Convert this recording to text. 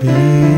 Mm.